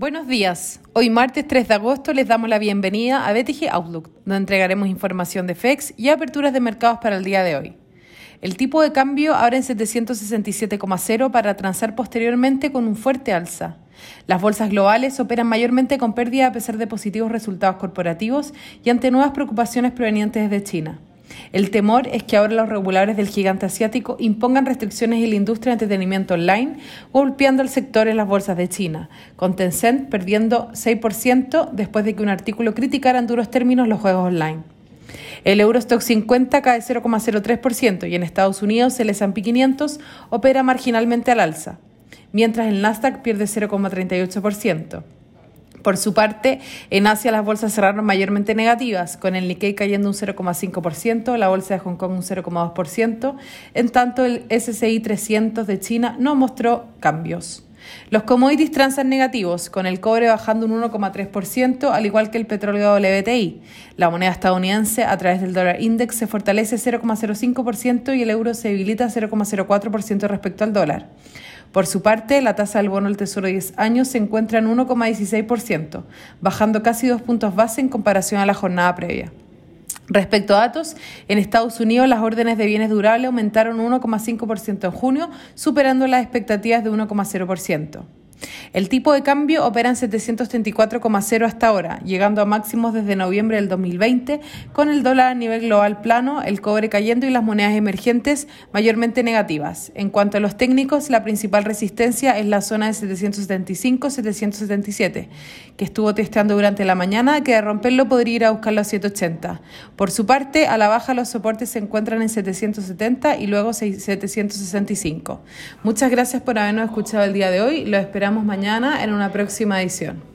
Buenos días. Hoy martes 3 de agosto les damos la bienvenida a BTG Outlook, donde entregaremos información de FEX y aperturas de mercados para el día de hoy. El tipo de cambio abre en 767,0 para transar posteriormente con un fuerte alza. Las bolsas globales operan mayormente con pérdida a pesar de positivos resultados corporativos y ante nuevas preocupaciones provenientes de China. El temor es que ahora los reguladores del gigante asiático impongan restricciones en la industria de entretenimiento online, golpeando al sector en las bolsas de China, con Tencent perdiendo 6% después de que un artículo criticara en duros términos los juegos online. El Eurostock 50 cae 0,03% y en Estados Unidos el S&P 500 opera marginalmente al alza, mientras el Nasdaq pierde 0,38%. Por su parte, en Asia las bolsas cerraron mayormente negativas, con el Nikkei cayendo un 0,5%, la bolsa de Hong Kong un 0,2%, en tanto el SCI 300 de China no mostró cambios. Los commodities transan negativos, con el cobre bajando un 1,3%, al igual que el petróleo WTI. La moneda estadounidense, a través del dólar index, se fortalece 0,05% y el euro se debilita 0,04% respecto al dólar. Por su parte, la tasa del bono del Tesoro de 10 años se encuentra en 1,16%, bajando casi dos puntos base en comparación a la jornada previa. Respecto a datos, en Estados Unidos las órdenes de bienes durables aumentaron 1,5% en junio, superando las expectativas de 1,0%. El tipo de cambio opera en 734,0 hasta ahora, llegando a máximos desde noviembre del 2020, con el dólar a nivel global plano, el cobre cayendo y las monedas emergentes mayormente negativas. En cuanto a los técnicos, la principal resistencia es la zona de 775-777, que estuvo testeando durante la mañana, que de romperlo podría ir a buscarlo a 780. Por su parte, a la baja los soportes se encuentran en 770 y luego 765. Muchas gracias por habernos escuchado el día de hoy. Lo esperamos mañana en una próxima edición.